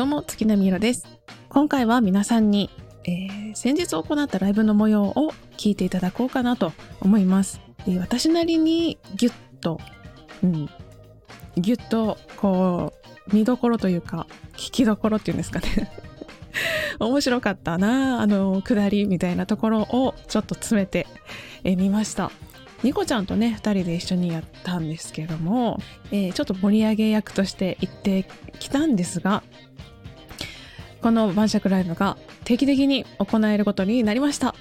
どうも月並みろです。今回は皆さんに、えー、先日行ったライブの模様を聞いていただこうかなと思います。で私なりにギュッと、うん、ギュッとこう見どころというか聞きどころっていうんですかね。面白かったなあの下りみたいなところをちょっと詰めてみました。ニコちゃんとね2人で一緒にやったんですけども、えー、ちょっと盛り上げ役として行ってきたんですがこの晩酌ライブが定期的に行えることになりました。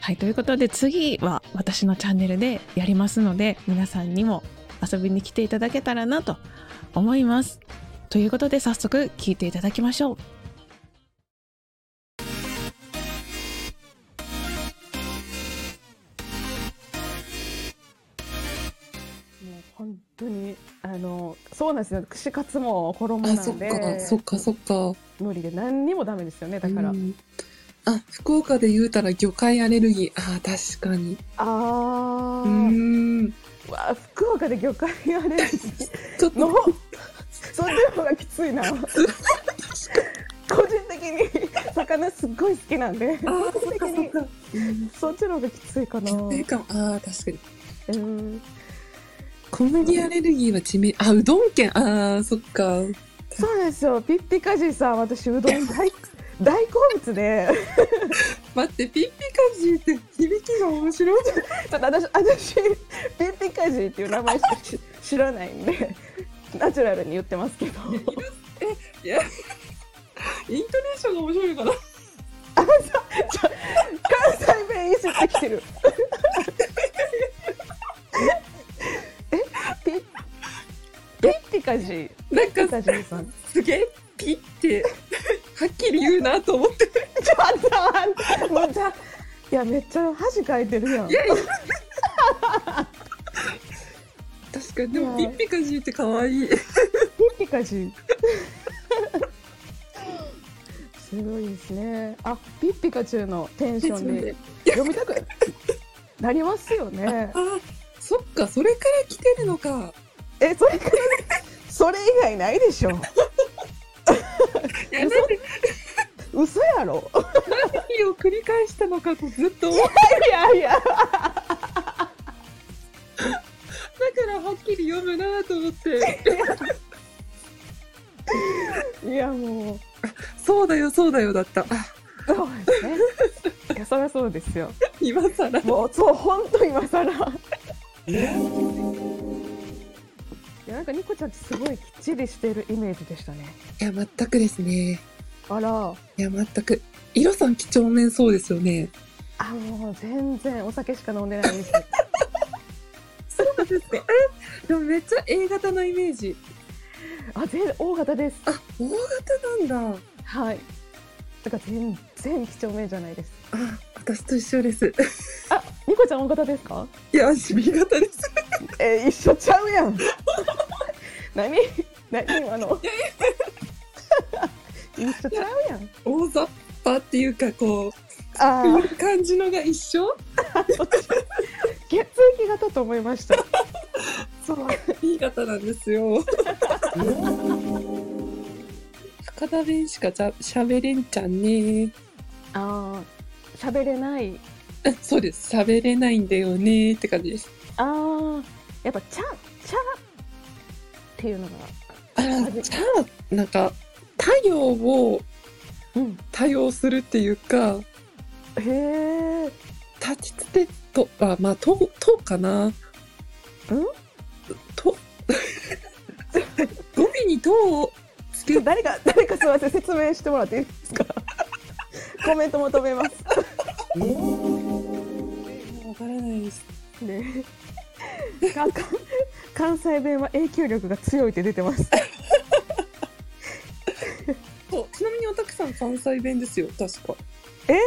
はいということで次は私のチャンネルでやりますので皆さんにも遊びに来ていただけたらなと思います。ということで早速聞いていただきましょう。そうなんですよ。串カツも衣なんで。そっかそっか無理で何にもダメですよねだから、あ福岡で言うたら魚介アレルギー。あ確かに。ああうん。わ福岡で魚介アレルギー。ちょっと。のそっちの方がきついな。個人的に魚すっごい好きなんで。個人的にそっちの方がきついかな。きついかも。ああ確かに。うん小麦アレルギーは致命あうどん県。ああそっか。そうですよ。ピッピカジさん私うどん大 大好物で。待ってピッピカジって響きが面白い。ちょっと私私ピッピカジっていう名前しか知らないんで ナチュラルに言ってますけど。えいやイントネーションが面白いかなあさ関西弁いじってきてるカジなんかすげえピってはっきり言うなと思って。ちょっと待ってもうじゃいやめっちゃ恥かいてるやん。いやいや。確かにでもピッピカジって可愛い。ピッピカジすごいですね。あピッピカチュウのテンションで読みたくなりますよね。あそっかそれから来てるのか。えそれからそれ以外ないでしょ。嘘？嘘やろ？何を繰り返したのかとずっといやいやだからはっきり読むなと思って。いやもう。そうだよそうだよだった。そうですね。いやそりゃそうですよ。今更。もうそう本当今更。やなんかニコちゃんってすごいきっちりしてるイメージでしたね。いや全くですね。あら。いや全く。イロさん几帳面そうですよね。あもう全然お酒しか飲んでないです。そうですかえでもめっちゃ A 型のイメージ。あ全然 O 型です。あ O 型なんだ。はい。だから全然几帳面じゃないです。あ私と一緒です。あニコちゃん O 型ですか？いや B 型です。え一緒ちゃうやん 何？何？今の。一緒ちゃうやん。大雑把っていうかこうああ感じのが一緒？血液型と思いました。そう B 型なんですよ。深田弁しかしゃべれんちゃんね。ああ喋れない。そうです。喋れないんだよねって感じです。ああやっぱ茶茶っていうのが。あ茶はなんか太陽を多用するっていうか、うん、へえ立ちつてとあまあととかな。うん？と語尾に「と」をつけ誰か誰かすみません説明してもらっていいですか？コメント求めます。えー、わからないです。ね 関西弁は影響力が強いって出てます。そうちなみにおたくさん関西弁ですよ確か。え？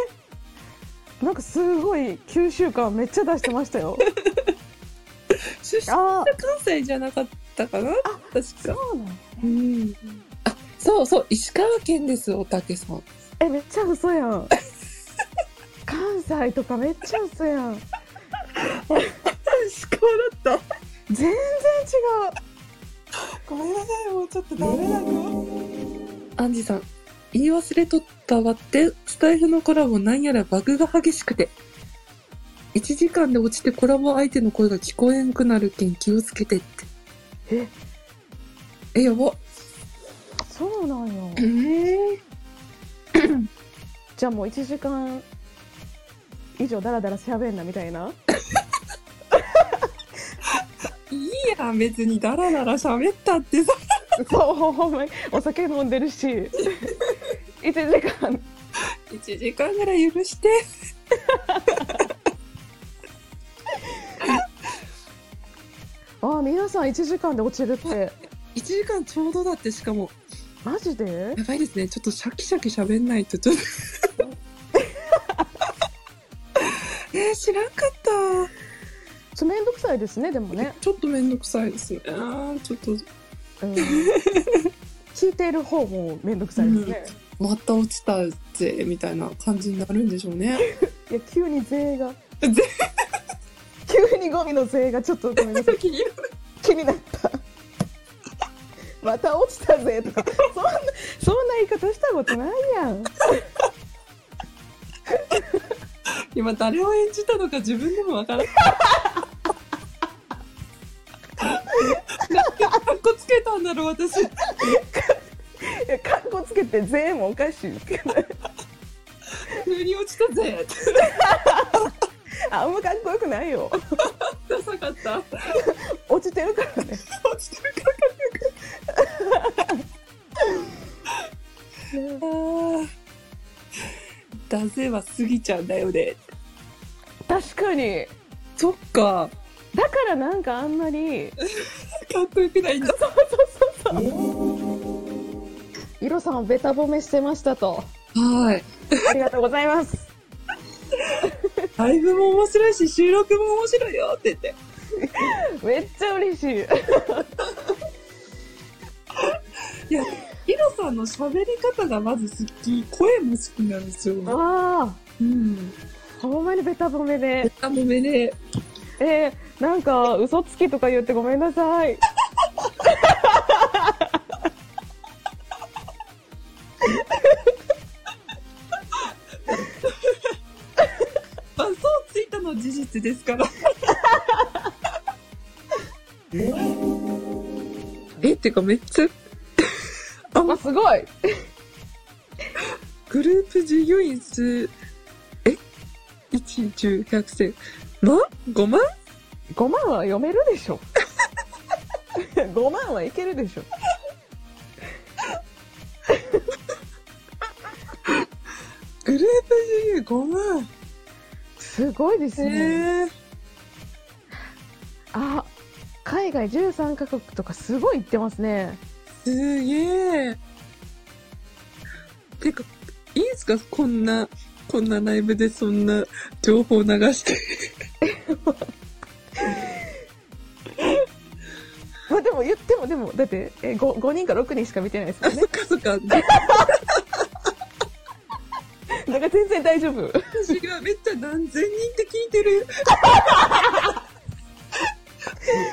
なんかすごい九州感めっちゃ出してましたよ。出身は関西じゃなかったかな？確か。そうなん、ね、うん。あそうそう石川県ですおたけさん。えめっちゃ嘘やん。関西とかめっちゃ嘘やん。石川だった全然違うごめんなさいもうちょっとダメなのあアンジさん。言い忘れとったわって、スタイフのコラボなんやらバグが激しくて。1時間で落ちてコラボ相手の声が聞こえんくなるけん気をつけてって。え、え、やば。そうなんよ。えー、じゃあもう1時間以上ダラダラ喋んなみたいな。いいやん、別にダラダラ喋ったってさ。そう、ほんまにお酒飲んでるし。1時間。1時間ぐらい許して。あ あ、皆さん1時間で落ちるって。1時間ちょうどだってしかも、マジで？やばいですね。ちょっとシャキシャキ喋んないと、ちょっと。えー、知らんかった。さいですね、でもね。ちょっとめんどくさいですね。あーちょっと、うん、聞いている方もめんどくさいですね。また落ちたぜ、みたいな感じになるんでしょうね。いや、急に税が。税 急にゴミの税がちょっとごめんなさい。気になった。また落ちたぜとか、そんな、そんな言い方したことないやん。今誰を演じたのか自分でもわからない。だろう、私。いや、かっこつけて税もおかしいですけどに落ちたぜ。あんまかっこよくないよ。ダサかった。落ちてるからね。落ちてるからかあーだぜは過ぎちゃうんだよね。確かに。そっか。だからなんかあんまり、かっこよくないんだ。そうそう。イロさんベタ褒めしてましたと。はい。ありがとうございます。ライブも面白いし、収録も面白いよって言って。めっちゃ嬉しい。いや、ヒロさんの喋り方がまず好き、声も好きなんですよ。あうん。あ、ほんまにベタ褒めで。あ、もめね。えー、なんか嘘つきとか言ってごめんなさい。ま あ、そうついたのは事実ですから。え、ってかめっちゃ、あ、すごい。グループ従業員数、え ?1、10、100、1000。万 ?5 万？5万は読めるでしょ。5万はいけるでしょ。グループ従業員5万。すごいですえね。ー、あ、海外13カ国とかすごい行ってますね。すげえ。てか、いいんすか？こんな、こんなライブでそんな情報流して。まあでも言ってもでも、だってえ 5, 5人か6人しか見てないですかあ、らねそっ。かそっか。だから全然大丈夫。私がめっちゃ何千人って聞いてる。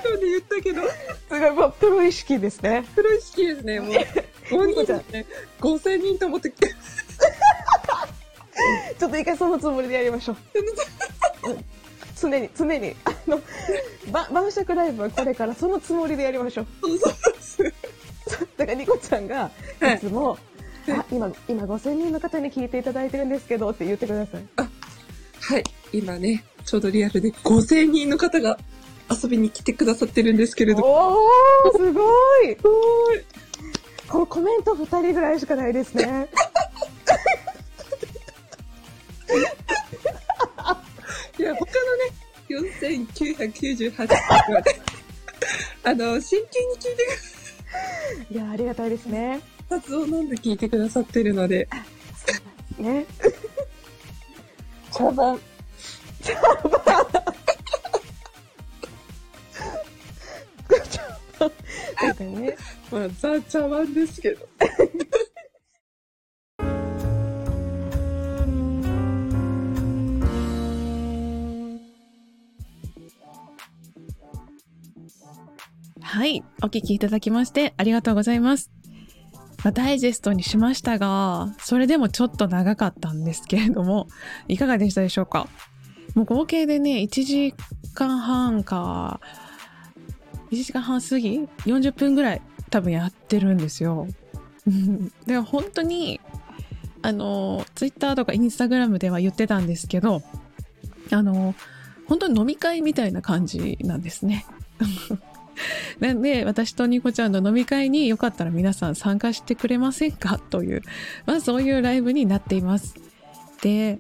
そうで言ったけど、すごい、もうプロ意識ですね。プロ意識ですね、もう。5人ですね。5000人と思って、ちょっと一回そのつもりでやりましょう。う ん常に、常に。あの、ば晩酌ライブはこれからそのつもりでやりましょう。そうそうそう。だからニコちゃんが、はいいつも、あ、今、今5000人の方に聞いていただいてるんですけどって言ってください。はい。今ね、ちょうどリアルで5000人の方が遊びに来てくださってるんですけれど。おー、すごいすごい。こコメント2人ぐらいしかないですね。いや、他のね、4998人はね、あの、真剣に聞いてくいや、ありがたいですね。ださを飲んで聞いてくださってるので、ね。茶番。なんかね。まあ、ザ・茶番ですけど。はい。お聞きいただきましてありがとうございます。まあ、ダイジェストにしましたが、それでもちょっと長かったんですけれども、いかがでしたでしょうか？もう合計でね、1時間半か、1時間半過ぎ ?40 分ぐらい多分やってるんですよ。で、本当に、あの、ツイッターとかインスタグラムでは言ってたんですけど、あの、本当に飲み会みたいな感じなんですね。なんで、私とニコちゃんの飲み会によかったら皆さん参加してくれませんか？という、まあそういうライブになっています。で、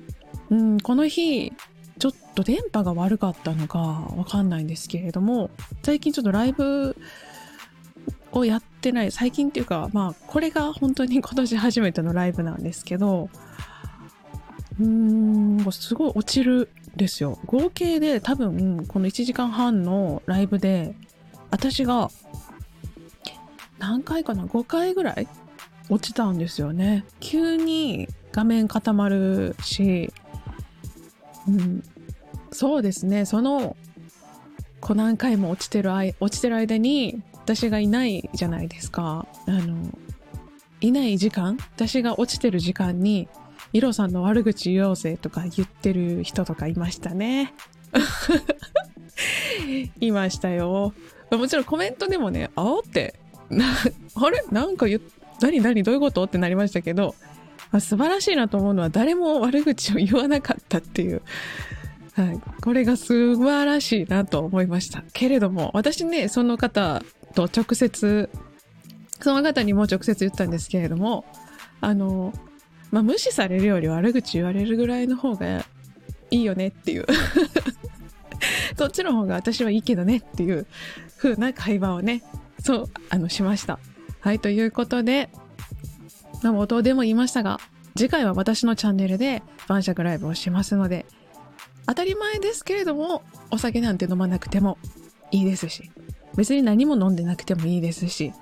うん、この日、ちょっと電波が悪かったのかわかんないんですけれども、最近ちょっとライブをやってない、最近っていうか、まあこれが本当に今年初めてのライブなんですけど、うーん、すごい落ちるですよ。合計で多分この1時間半のライブで私が何回かな5回ぐらい落ちたんですよね。急に画面固まるし、うん、そうですね。そのこう何回も落ちてる落ちてる間に私がいないじゃないですか。あのいない時間私が落ちてる時間にイロさんの悪口言おうぜとか言ってる人とかいましたね。いましたよもちろんコメントでもね、あおって、あれ？なんか言何何？どういうこと？ってなりましたけど、素晴らしいなと思うのは誰も悪口を言わなかったっていう。はい。これが素晴らしいなと思いました。けれども、私ね、その方と直接、その方にも直接言ったんですけれども、あの、まあ、無視されるより悪口言われるぐらいの方がいいよねっていう そっちの方が私はいいけどねっていう風な会話をね、そう、あの、しました。はい、ということで、まあ、冒頭でも言いましたが、次回は私のチャンネルで晩酌ライブをしますので、当たり前ですけれども、お酒なんて飲まなくてもいいですし、別に何も飲んでなくてもいいですし、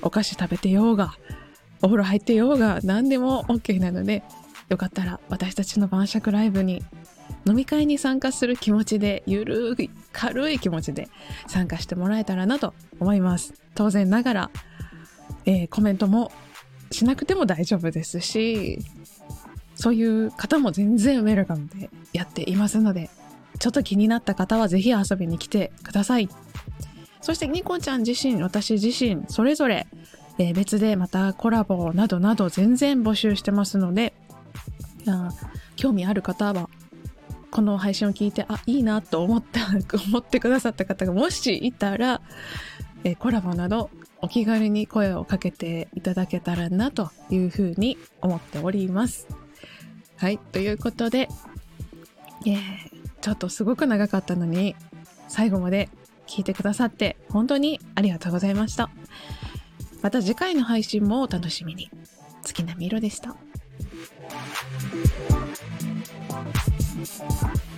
お菓子食べてようが、お風呂入ってようが、何でも OK なので、よかったら私たちの晩酌ライブに飲み会に参加する気持ちで、ゆるい、軽い気持ちで参加してもらえたらなと思います。当然ながら、えー、コメントもしなくても大丈夫ですし、そういう方も全然ウェルカムでやっていますので、ちょっと気になった方はぜひ遊びに来てください。そしてニコちゃん自身、私自身、それぞれ、えー、別でまたコラボなどなど全然募集してますので、興味ある方はこの配信を聞いて、あ、いいなと思った、思ってくださった方がもしいたら、えコラボなどお気軽に声をかけていただけたらなというふうに思っております。はい、ということで、え、ちょっとすごく長かったのに、最後まで聞いてくださって本当にありがとうございました。また次回の配信もお楽しみに。月並みろでした。Thank you.